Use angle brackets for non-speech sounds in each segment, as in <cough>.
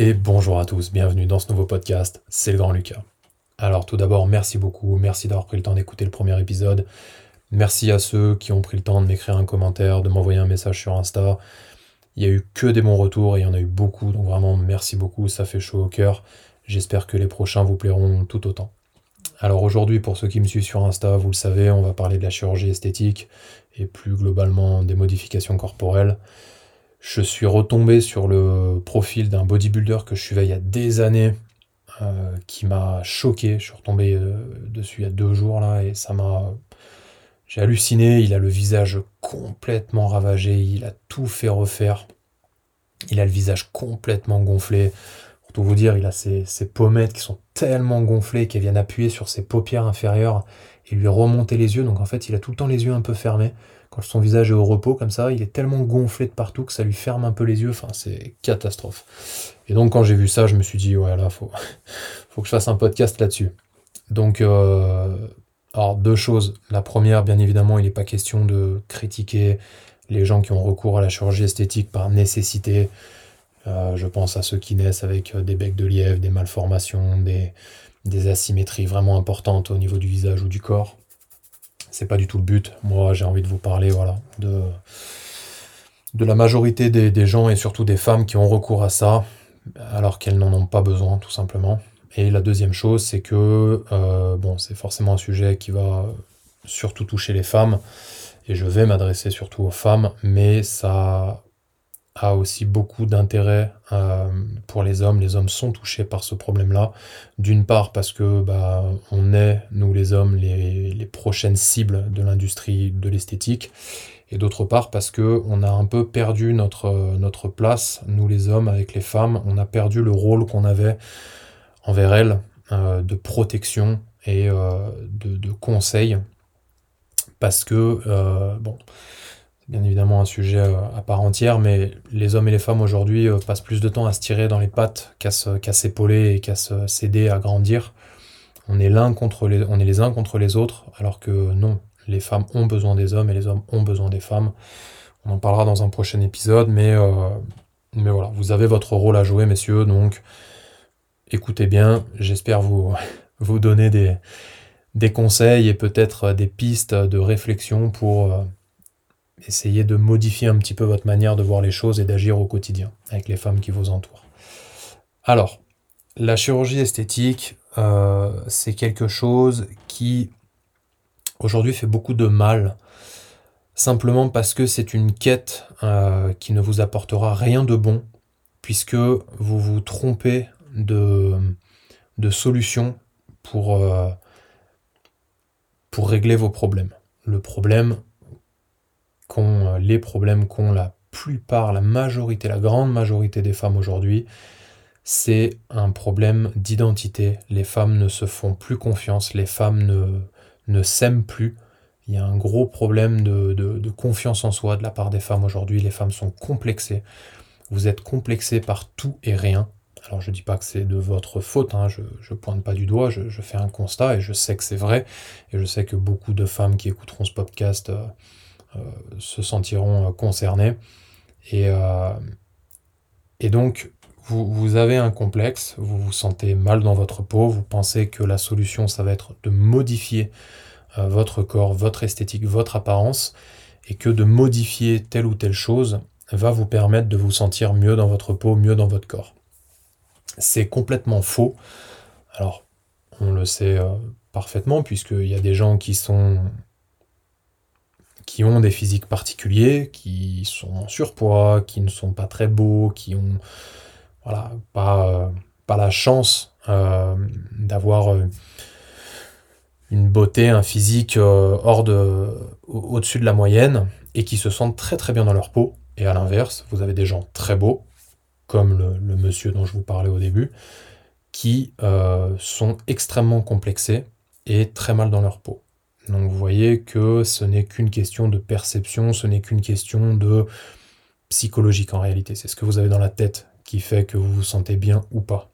Et bonjour à tous, bienvenue dans ce nouveau podcast, c'est le grand Lucas. Alors tout d'abord, merci beaucoup, merci d'avoir pris le temps d'écouter le premier épisode. Merci à ceux qui ont pris le temps de m'écrire un commentaire, de m'envoyer un message sur Insta. Il y a eu que des bons retours et il y en a eu beaucoup, donc vraiment merci beaucoup, ça fait chaud au cœur. J'espère que les prochains vous plairont tout autant. Alors aujourd'hui, pour ceux qui me suivent sur Insta, vous le savez, on va parler de la chirurgie esthétique et plus globalement des modifications corporelles. Je suis retombé sur le profil d'un bodybuilder que je suivais il y a des années, euh, qui m'a choqué. Je suis retombé euh, dessus il y a deux jours là et ça m'a. J'ai halluciné. Il a le visage complètement ravagé. Il a tout fait refaire. Il a le visage complètement gonflé. Pour tout vous dire, il a ses, pommettes qui sont tellement gonflées qu'elles viennent appuyer sur ses paupières inférieures et lui remonter les yeux. Donc en fait, il a tout le temps les yeux un peu fermés. Son visage est au repos comme ça, il est tellement gonflé de partout que ça lui ferme un peu les yeux. Enfin, c'est catastrophe. Et donc quand j'ai vu ça, je me suis dit, ouais, là, faut, <laughs> faut que je fasse un podcast là-dessus. Donc, euh, alors deux choses. La première, bien évidemment, il n'est pas question de critiquer les gens qui ont recours à la chirurgie esthétique par nécessité. Euh, je pense à ceux qui naissent avec euh, des becs de lièvre, des malformations, des, asymétries vraiment importantes au niveau du visage ou du corps. C'est pas du tout le but. Moi, j'ai envie de vous parler voilà, de, de la majorité des, gens et surtout des femmes qui ont recours à ça alors qu'elles n'en ont pas besoin, tout simplement. Et la deuxième chose, c'est que euh, bon, c'est forcément un sujet qui va surtout toucher les femmes et je vais m'adresser surtout aux femmes, mais ça a aussi beaucoup d'intérêt euh, pour les hommes. Les hommes sont touchés par ce problème-là. D'une part parce que bah, on est, nous les hommes, les, les prochaines cibles de l'industrie de l'esthétique. Et d'autre part parce que on a un peu perdu notre, notre place, nous les hommes, avec les femmes. On a perdu le rôle qu'on avait envers elles euh, de protection et euh, de, de conseil. Parce que, bon, bien évidemment un sujet euh, à part entière, mais les hommes et les femmes aujourd'hui euh, passent plus de temps à se tirer dans les pattes qu'à s'épauler et qu'à s'aider à grandir. On est, l'un contre les, on est les uns contre les autres, alors que non, les femmes ont besoin des hommes et les hommes ont besoin des femmes. On en parlera dans un prochain épisode, mais, euh, mais voilà, vous avez votre rôle à jouer, messieurs, donc écoutez bien, j'espère vous, <laughs> vous donner des, des conseils et peut-être des pistes de réflexion pour essayez de modifier un petit peu votre manière de voir les choses et d'agir au quotidien avec les femmes qui vous entourent. Alors, la chirurgie esthétique, euh, c'est quelque chose qui aujourd'hui fait beaucoup de mal, simplement parce que c'est une quête euh, qui ne vous apportera rien de bon, puisque vous vous trompez de, de pour, euh, pour régler vos problèmes. Le problème, euh, les problèmes qu'ont la plupart, la majorité, la grande majorité des femmes aujourd'hui, c'est un problème d'identité. Les femmes ne se font plus confiance, les femmes ne, ne s'aiment plus. Il y a un gros problème de, de, confiance en soi de la part des femmes aujourd'hui. Les femmes sont complexées. Vous êtes complexées par tout et rien. Alors je ne dis pas que c'est de votre faute, hein. je ne pointe pas du doigt, je, je, fais un constat et je sais que c'est vrai. Et je sais que beaucoup de femmes qui écouteront ce podcast euh, se sentiront euh, concernés. Et, euh, et donc, vous, vous, avez un complexe, vous vous sentez mal dans votre peau, vous pensez que la solution, ça va être de modifier votre corps, votre esthétique, votre apparence, et que de modifier telle ou telle chose va vous permettre de vous sentir mieux dans votre peau, mieux dans votre corps. C'est complètement faux. Alors, on le sait parfaitement, puisqu'il y a des gens qui sont qui ont des physiques particuliers, qui sont en surpoids, qui ne sont pas très beaux, qui ont euh, pas la chance euh, d'avoir euh, une beauté, un physique hors de, au-dessus de la moyenne, et qui se sentent très très bien dans leur peau. Et à l'inverse, vous avez des gens très beaux, comme le, monsieur dont je vous parlais au début, qui sont extrêmement complexés et très mal dans leur peau. Donc vous voyez que ce n'est qu'une question de perception, ce n'est qu'une question de psychologique en réalité. C'est ce que vous avez dans la tête qui fait que vous vous sentez bien ou pas.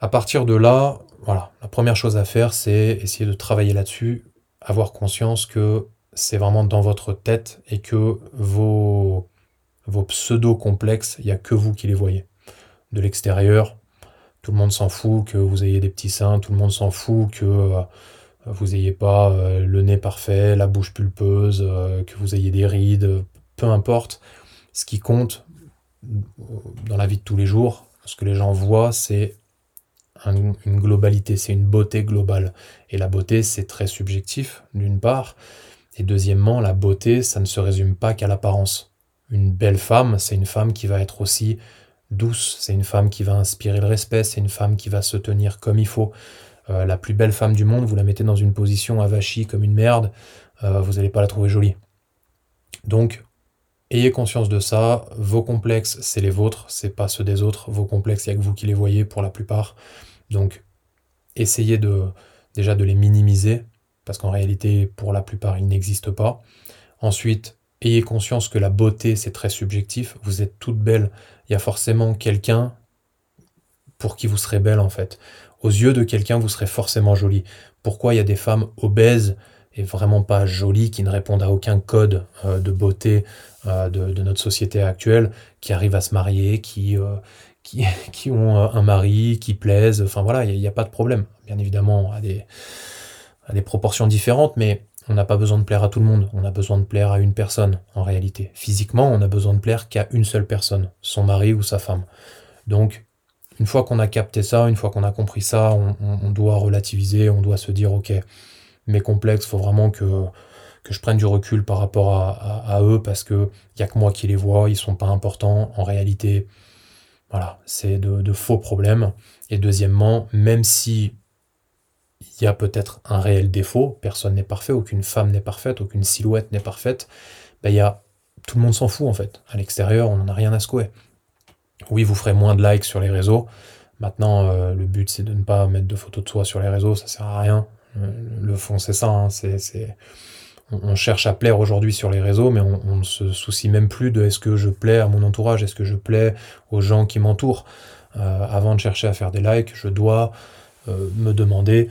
À partir de là, voilà, la première chose à faire, c'est essayer de travailler là-dessus, avoir conscience que c'est vraiment dans votre tête et que vos, vos pseudo-complexes, il n'y a que vous qui les voyez. de l'extérieur. Tout le monde s'en fout que vous ayez des petits seins, tout le monde s'en fout que euh, vous n'ayez pas euh, le nez parfait, la bouche pulpeuse, que vous ayez des rides, peu importe. Ce qui compte dans la vie de tous les jours, ce que les gens voient, c'est une globalité, c'est une beauté globale. Et la beauté, c'est très subjectif, d'une part. Et deuxièmement, la beauté, ça ne se résume pas qu'à l'apparence. Une belle femme, c'est une femme qui va être aussi douce, c'est une femme qui va inspirer le respect, c'est une femme qui va se tenir comme il faut. Euh, la plus belle femme du monde, vous la mettez dans une position avachie comme une merde, euh, vous n'allez pas la trouver jolie. Donc, ayez conscience de ça. Vos complexes, c'est les vôtres, c'est pas ceux des autres. Vos complexes, il n'y a que vous qui les voyez pour la plupart. Donc, essayez de déjà de les minimiser, parce qu'en réalité, pour la plupart, ils n'existent pas. Ensuite, ayez conscience que la beauté, c'est très subjectif. Vous êtes toute belle. Il y a forcément quelqu'un pour qui vous serez belle, en fait. Aux yeux de quelqu'un, vous serez forcément jolie. Pourquoi il y a des femmes obèses et vraiment pas jolies, qui ne répondent à aucun code euh, de beauté euh, de, notre société actuelle, qui arrivent à se marier, qui, euh, qui, <laughs> ont un mari, qui plaisent, enfin voilà, il n'y a, pas de problème. Bien évidemment, à des, à des proportions différentes, mais on n'a pas besoin de plaire à tout le monde, on a besoin de plaire à une personne, en réalité. Physiquement, on a besoin de plaire qu'à une seule personne, son mari ou sa femme. Donc, une fois qu'on a capté ça, une fois qu'on a compris ça, on, doit relativiser, on doit se dire, ok, mes complexes, faut vraiment que, que je prenne du recul par rapport à, eux, parce qu'il n'y a que moi qui les vois, ils sont pas importants. En réalité, voilà, c'est de, faux problèmes. Et deuxièmement, même si il y a peut-être un réel défaut, personne n'est parfait, aucune femme n'est parfaite, aucune silhouette n'est parfaite, ben y tout le monde s'en fout en fait. À l'extérieur, on n'en a rien à secouer. Oui, vous ferez moins de likes sur les réseaux. Maintenant, euh, le but c'est de ne pas mettre de photos de soi sur les réseaux, ça sert à rien. Euh, le fond c'est ça, hein. on, cherche à plaire aujourd'hui sur les réseaux, mais on, ne se soucie même plus de est-ce que je plais à mon entourage, est-ce que je plais aux gens qui m'entourent. Euh, avant de chercher à faire des likes, je dois me demander,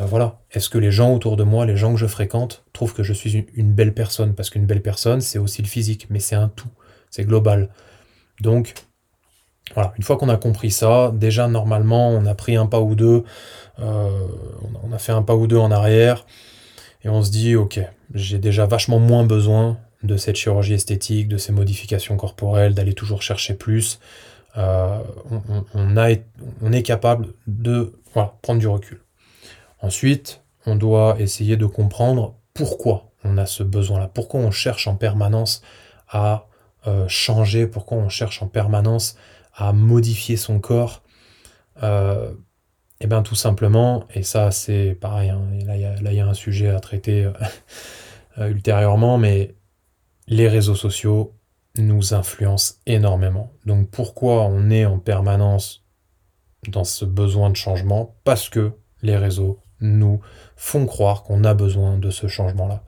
voilà, est-ce que les gens autour de moi, les gens que je fréquente, trouvent que je suis une, belle personne? Parce qu'une belle personne, c'est aussi le physique, mais c'est un tout, c'est global. Donc, voilà, une fois qu'on a compris ça, déjà normalement, on a pris un pas ou deux, on a fait un pas ou deux en arrière, et on se dit, ok, j'ai déjà vachement moins besoin de cette chirurgie esthétique, de ces modifications corporelles, d'aller toujours chercher plus. Euh, on, est capable de prendre du recul. Ensuite, on doit essayer de comprendre pourquoi on a ce besoin-là, pourquoi on cherche en permanence à euh, changer, pourquoi on cherche en permanence à modifier son corps. Euh, eh bien tout simplement, et ça c'est pareil, hein, là il y, a un sujet à traiter euh, <laughs> euh, ultérieurement, mais les réseaux sociaux nous influencent énormément. Donc pourquoi on est en permanence dans ce besoin de changement? Parce que les réseaux nous font croire qu'on a besoin de ce changement-là.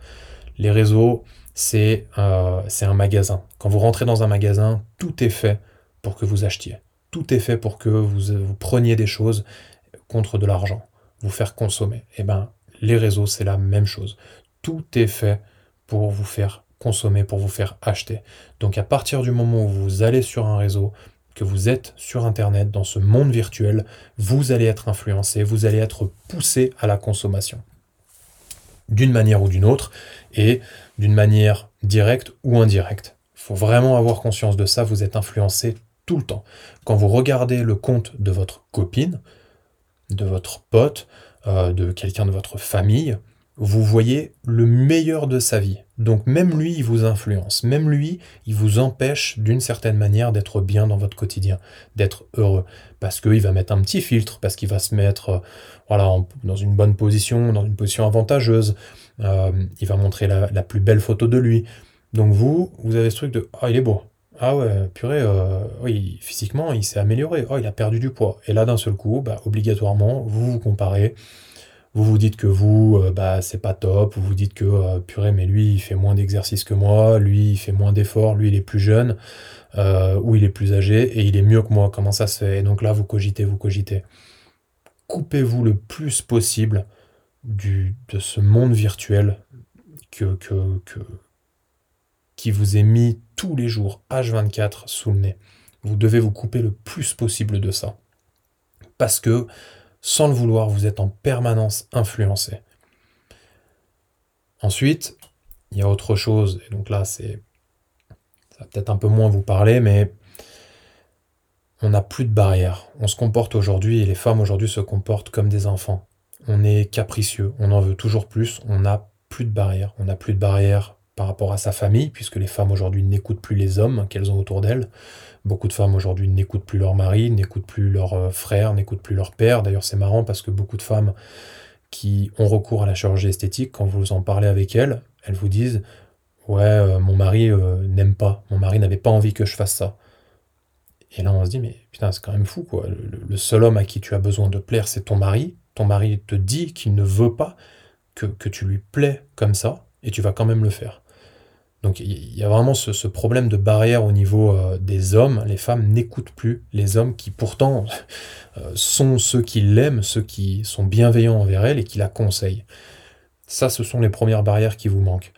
Les réseaux, c'est un magasin. Quand vous rentrez dans un magasin, tout est fait pour que vous achetiez. Tout est fait pour que vous, vous preniez des choses contre de l'argent, vous faire consommer. Eh ben, les réseaux, c'est la même chose. Tout est fait pour vous faire consommer, pour vous faire acheter. Donc à partir du moment où vous allez sur un réseau, que vous êtes sur Internet, dans ce monde virtuel, vous allez être influencé, vous allez être poussé à la consommation. D'une manière ou d'une autre, et d'une manière directe ou indirecte. Il faut vraiment avoir conscience de ça, vous êtes influencé tout le temps. Quand vous regardez le compte de votre copine, de votre pote, euh, de quelqu'un de votre famille, vous voyez le meilleur de sa vie. Donc même lui, il vous influence. Même lui, il vous empêche d'une certaine manière d'être bien dans votre quotidien, d'être heureux. Parce qu'il va mettre un petit filtre, parce qu'il va se mettre euh, voilà, dans une bonne position, dans une position avantageuse. Euh, il va montrer la, la, plus belle photo de lui. Donc vous, vous avez ce truc de ⁇ Ah, il est beau ⁇ ah ouais, purée, euh, oui, physiquement, il s'est amélioré. Oh, il a perdu du poids. Et là, d'un seul coup, bah, obligatoirement, vous vous comparez. Vous vous dites que vous, euh, bah, c'est pas top. Vous vous dites que, euh, purée, mais lui, il fait moins d'exercice que moi. Lui, il fait moins d'efforts. Lui, il est plus jeune. ou il est plus âgé. Et il est mieux que moi. Comment ça se fait? Et donc là, vous cogitez, vous cogitez. Coupez-vous le plus possible du, de ce monde virtuel que, que, que, vous est mis tous les jours, H24, sous le nez. Vous devez vous couper le plus possible de ça. Parce que, sans le vouloir, vous êtes en permanence influencé. Ensuite, il y a autre chose, et donc là, c'est. Ça peut-être un peu moins vous parler, mais on n'a plus de barrières. On se comporte aujourd'hui, et les femmes aujourd'hui se comportent comme des enfants. On est capricieux, on en veut toujours plus, on n'a plus de barrières. On n'a plus de barrières par rapport à sa famille, puisque les femmes aujourd'hui n'écoutent plus les hommes qu'elles ont autour d'elles. Beaucoup de femmes aujourd'hui n'écoutent plus leur mari, n'écoutent plus leur euh, frère, n'écoutent plus leur père. D'ailleurs, c'est marrant parce que beaucoup de femmes qui ont recours à la chirurgie esthétique, quand vous en parlez avec elles, elles vous disent Ouais, euh, mon mari euh, n'aime pas, mon mari n'avait pas envie que je fasse ça. Et là, on se dit Mais putain, c'est quand même fou, quoi. Le, seul homme à qui tu as besoin de plaire, c'est ton mari. Ton mari te dit qu'il ne veut pas que, que tu lui plais comme ça, et tu vas quand même le faire. Donc il y a vraiment ce, problème de barrière au niveau euh, des hommes. Les femmes n'écoutent plus les hommes qui pourtant <laughs> euh, sont ceux qui l'aiment, ceux qui sont bienveillants envers elle et qui la conseillent. Ça, ce sont les premières barrières qui vous manquent.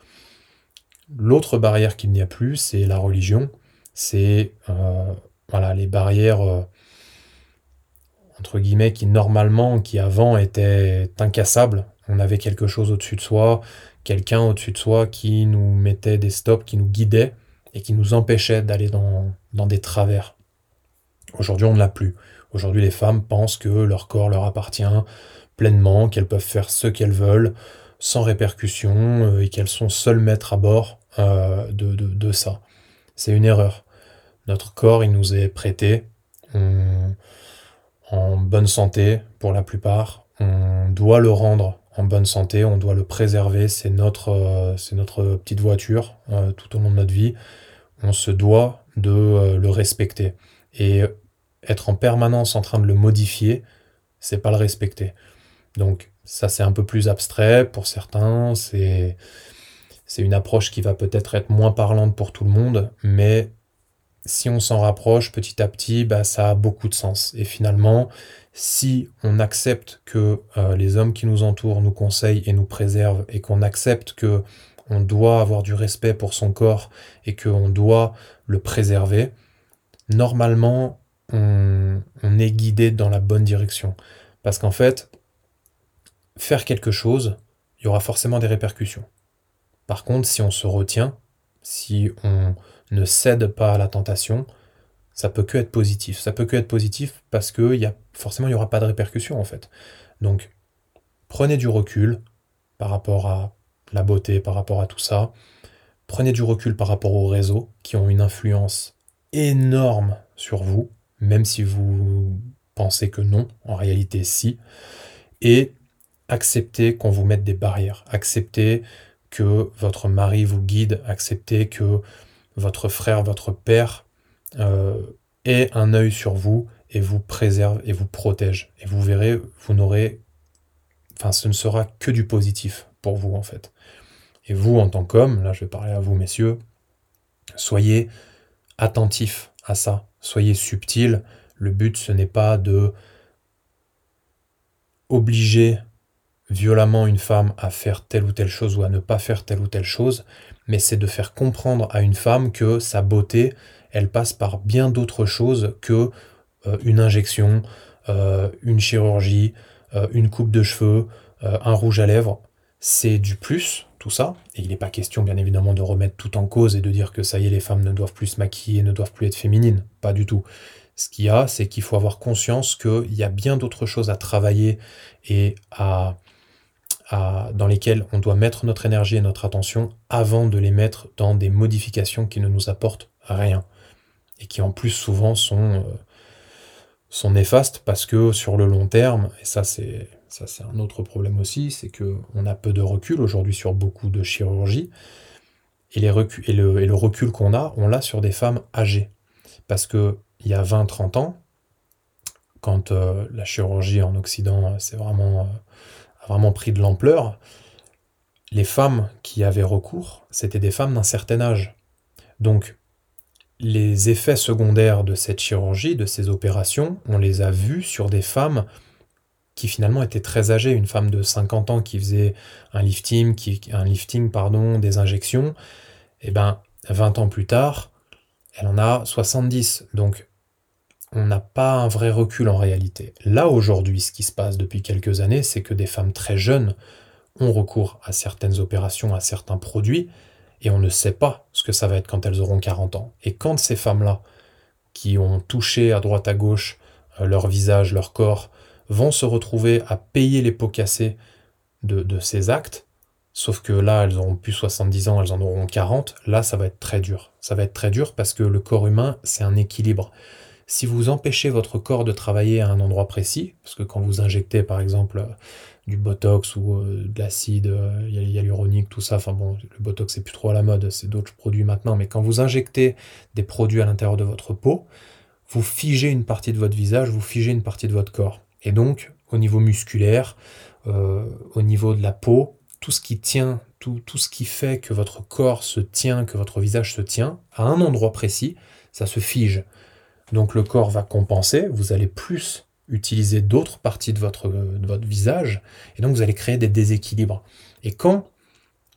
L'autre barrière qu'il n'y a plus, c'est la religion. C'est euh, voilà, les barrières entre guillemets qui normalement, qui avant étaient incassables. On avait quelque chose au-dessus de soi, quelqu'un au-dessus de soi qui nous mettait des stops, qui nous guidait et qui nous empêchait d'aller dans, des travers. Aujourd'hui, on ne l'a plus. Aujourd'hui, les femmes pensent que leur corps leur appartient pleinement, qu'elles peuvent faire ce qu'elles veulent, sans répercussion, euh, et qu'elles sont seules maîtres à bord euh, de, de, ça. C'est une erreur. Notre corps, il nous est prêté en bonne santé pour la plupart. On doit le rendre en bonne santé, on doit le préserver, c'est notre, euh, c'est notre petite voiture euh, tout au long de notre vie. On se doit de euh, le respecter. Et être en permanence en train de le modifier, c'est pas le respecter. Donc ça c'est un peu plus abstrait pour certains, c'est c'est une approche qui va peut-être être moins parlante pour tout le monde, mais si on s'en rapproche petit à petit, bah, ça a beaucoup de sens. Et finalement, si on accepte que euh, les hommes qui nous entourent nous conseillent et nous préservent, et qu'on accepte que on doit avoir du respect pour son corps et qu'on doit le préserver, normalement, on, on est guidé dans la bonne direction. Parce qu'en fait, faire quelque chose, il y aura forcément des répercussions. Par contre, si on se retient, si on ne cède pas à la tentation, ça peut que être positif. Ça peut que être positif parce que y a, forcément, il n'y aura pas de répercussions en fait. Donc, prenez du recul par rapport à la beauté, par rapport à tout ça. Prenez du recul par rapport aux réseaux qui ont une influence énorme sur vous, même si vous pensez que non, en réalité si. Et acceptez qu'on vous mette des barrières. Acceptez que votre mari vous guide. Acceptez que votre frère, votre père euh, ait un œil sur vous et vous préserve et vous protège. Et vous verrez, vous n'aurez, enfin, ce ne sera que du positif pour vous en fait. Et vous, en tant qu'homme, là je vais parler à vous messieurs, soyez attentifs à ça, soyez subtils. Le but, ce n'est pas de obliger violemment une femme à faire telle ou telle chose ou à ne pas faire telle ou telle chose, mais c'est de faire comprendre à une femme que sa beauté, elle passe par bien d'autres choses que euh, une injection, euh, une chirurgie, euh, une coupe de cheveux, un rouge à lèvres. C'est du plus, tout ça. Et il n'est pas question, bien évidemment, de remettre tout en cause et de dire que ça y est, les femmes ne doivent plus se maquiller, ne doivent plus être féminines. Pas du tout. Ce qu'il y a, c'est qu'il faut avoir conscience qu'il y a bien d'autres choses à travailler et à, dans lesquels on doit mettre notre énergie et notre attention avant de les mettre dans des modifications qui ne nous apportent rien. Et qui en plus souvent sont, euh, sont néfastes parce que sur le long terme, et ça c'est ça c'est un autre problème aussi, c'est que on a peu de recul aujourd'hui sur beaucoup de chirurgie. Et, les et, le, et le recul qu'on a, on l'a sur des femmes âgées. Parce que il y a 20-30 ans, quand euh, la chirurgie en Occident c'est vraiment euh, vraiment pris de l'ampleur, les femmes qui avaient recours, c'était des femmes d'un certain âge. Donc, les effets secondaires de cette chirurgie, de ces opérations, on les a vus sur des femmes qui finalement étaient très âgées. Une femme de 50 ans qui faisait un lifting, qui, un lifting pardon, des injections, et eh ben 20 ans plus tard, elle en a 70. Donc on n'a pas un vrai recul en réalité. Là aujourd'hui, ce qui se passe depuis quelques années, c'est que des femmes très jeunes ont recours à certaines opérations, à certains produits, et on ne sait pas ce que ça va être quand elles auront 40 ans. Et quand ces femmes-là, qui ont touché à droite à gauche euh, leur visage, leur corps, vont se retrouver à payer les pots cassés de, ces actes, sauf que là, elles auront plus 70 ans, elles en auront 40, là, ça va être très dur. Ça va être très dur parce que le corps humain, c'est un équilibre. Si vous empêchez votre corps de travailler à un endroit précis, parce que quand vous injectez par exemple du botox ou euh, de l'acide euh, hyaluronique, tout ça. Enfin bon, le botox c'est plus trop à la mode, c'est d'autres produits maintenant, mais quand vous injectez des produits à l'intérieur de votre peau, vous figez une partie de votre visage, vous figez une partie de votre corps. Et donc, au niveau musculaire, euh, au niveau de la peau, tout ce qui tient, tout ce qui fait que votre corps se tient, que votre visage se tient, à un endroit précis, ça se fige. Donc le corps va compenser, vous allez plus utiliser d'autres parties de votre, visage, et donc vous allez créer des déséquilibres. Et quand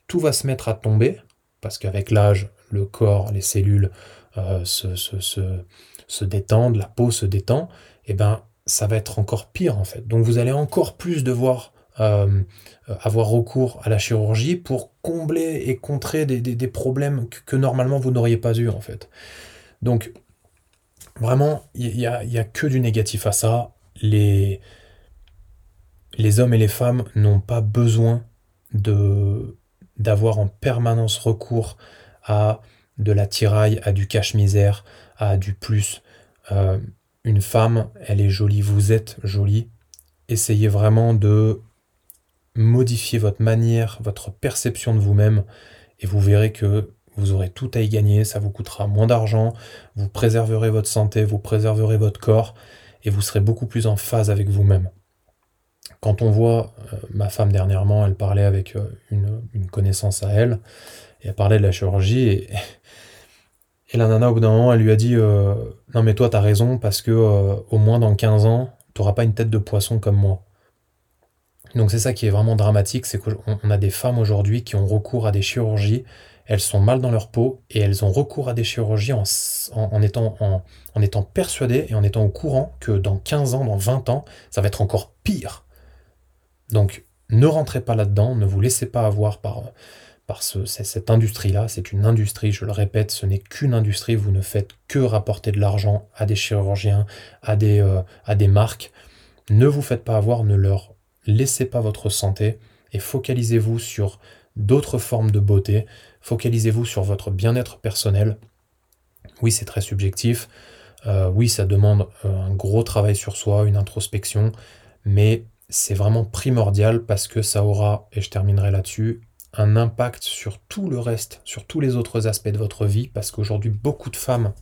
tout va se mettre à tomber, parce qu'avec l'âge, le corps, les cellules euh, se, détendent, la peau se détend, et eh ben ça va être encore pire en fait. Donc vous allez encore plus devoir euh, avoir recours à la chirurgie pour combler et contrer des, des, des problèmes que, que, normalement vous n'auriez pas eu en fait. Donc vraiment, il n'y a, y a que du négatif à ça les, hommes et les femmes n'ont pas besoin d'avoir en permanence recours à de la tiraille, à du cache-misère, à du plus. Euh, une femme, elle est jolie, vous êtes jolie. Essayez vraiment de modifier votre manière, votre perception de vous-même, et vous verrez que vous aurez tout à y gagner, ça vous coûtera moins d'argent, vous préserverez votre santé, vous préserverez votre corps, et vous serez beaucoup plus en phase avec vous-même. Quand on voit euh, ma femme dernièrement, elle parlait avec euh, une, connaissance à elle, et elle parlait de la chirurgie, et, la nana, au bout d'un moment, elle lui a dit euh, Non, mais toi, t'as raison, parce que au moins dans 15 ans, t'auras pas une tête de poisson comme moi. Donc c'est ça qui est vraiment dramatique, c'est qu'on a des femmes aujourd'hui qui ont recours à des chirurgies elles sont mal dans leur peau et elles ont recours à des chirurgies en, étant, persuadées et en étant au courant que dans 15 ans, dans 20 ans, ça va être encore pire. Donc ne rentrez pas là-dedans, ne vous laissez pas avoir par, cette industrie-là. C'est une industrie, je le répète, ce n'est qu'une industrie. Vous ne faites que rapporter de l'argent à des chirurgiens, à des, euh, à des marques. Ne vous faites pas avoir, ne leur laissez pas votre santé et focalisez-vous sur d'autres formes de beauté. Focalisez-vous sur votre bien-être personnel. Oui, c'est très subjectif. Euh, oui, ça demande euh, un gros travail sur soi, une introspection, mais c'est vraiment primordial parce que ça aura, et je terminerai là-dessus, un impact sur tout le reste, sur tous les autres aspects de votre vie, parce qu'aujourd'hui, beaucoup de femmes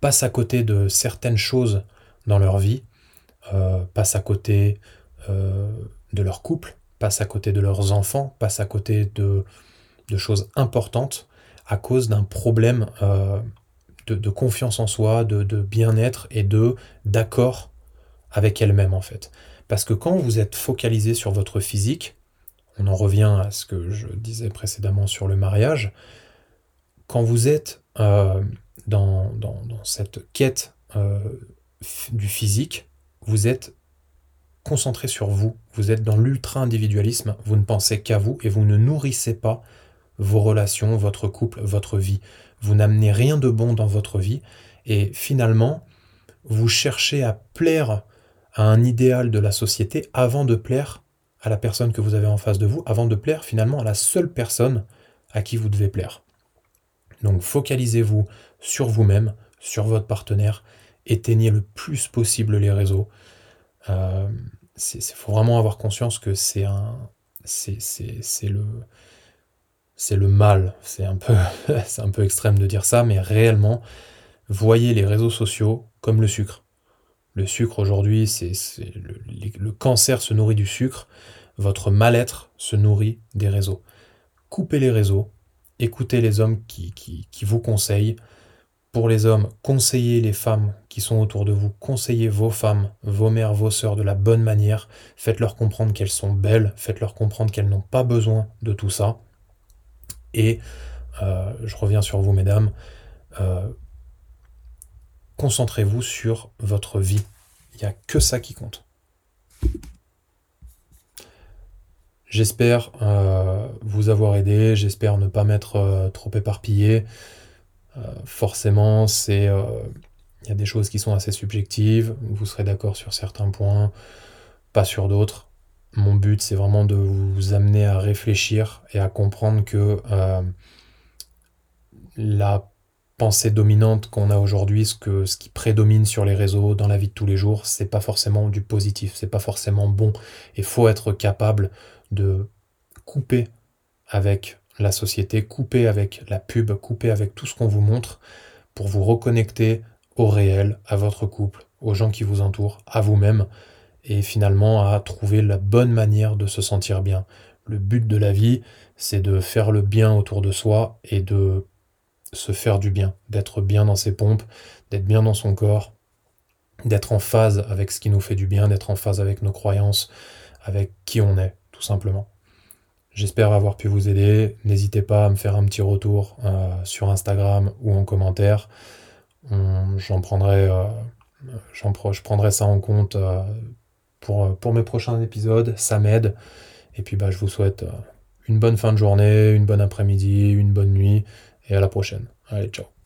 passent à côté de certaines choses dans leur vie, euh, passent à côté de leur couple, passent à côté de leurs enfants, passent à côté de, choses importantes à cause d'un problème euh, de, confiance en soi, de, bien-être et de d'accord avec elle-même en fait. Parce que quand vous êtes focalisé sur votre physique, on en revient à ce que je disais précédemment sur le mariage, quand vous êtes euh, dans, cette quête euh, du physique, vous êtes concentré sur vous, vous êtes dans l'ultra-individualisme, vous ne pensez qu'à vous et vous ne nourrissez pas vos relations, votre couple, votre vie. Vous n'amenez rien de bon dans votre vie et finalement, vous cherchez à plaire à un idéal de la société avant de plaire à la personne que vous avez en face de vous, avant de plaire finalement à la seule personne à qui vous devez plaire. Donc focalisez-vous sur vous-même, sur votre partenaire, éteignez le plus possible les réseaux. Euh, il faut vraiment avoir conscience que c'est un, c'est le, c'est le mal. C'est un peu, <laughs> un peu extrême de dire ça, mais réellement, voyez les réseaux sociaux comme le sucre. Le sucre aujourd'hui, c'est le, le, cancer se nourrit du sucre. Votre mal-être se nourrit des réseaux. Coupez les réseaux, écoutez les hommes qui, qui, qui vous conseillent, pour les hommes, conseillez les femmes qui sont autour de vous, conseillez vos femmes, vos mères, vos sœurs de la bonne manière, faites-leur comprendre qu'elles sont belles, faites-leur comprendre qu'elles n'ont pas besoin de tout ça. Et euh, je reviens sur vous, mesdames, euh, concentrez-vous sur votre vie. Il n'y a que ça qui compte. J'espère euh, vous avoir aidé, j'espère ne pas m'être trop éparpillé. Forcément, c'est il y a des choses qui sont assez subjectives, vous serez d'accord sur certains points, pas sur d'autres. Mon but, c'est vraiment de vous amener à réfléchir et à comprendre que la pensée dominante qu'on a aujourd'hui, ce, que, qui prédomine sur les réseaux, dans la vie de tous les jours, c'est pas forcément du positif, c'est pas forcément bon. Il faut être capable de couper avec la société, couper avec la pub, couper avec tout ce qu'on vous montre pour vous reconnecter au réel, à votre couple, aux gens qui vous entourent, à vous-même, et finalement à trouver la bonne manière de se sentir bien. Le but de la vie, c'est de faire le bien autour de soi et de se faire du bien, d'être bien dans ses pompes, d'être bien dans son corps, d'être en phase avec ce qui nous fait du bien, d'être en phase avec nos croyances, avec qui on est tout simplement. J'espère avoir pu vous aider. N'hésitez pas à me faire un petit retour euh, sur Instagram ou en commentaire. J'en prendrai, euh, je prendrai ça en compte euh, pour, pour mes prochains épisodes. Ça m'aide. Et puis bah, je vous souhaite une bonne fin de journée, une bonne après-midi, une bonne nuit. Et à la prochaine. Allez, ciao.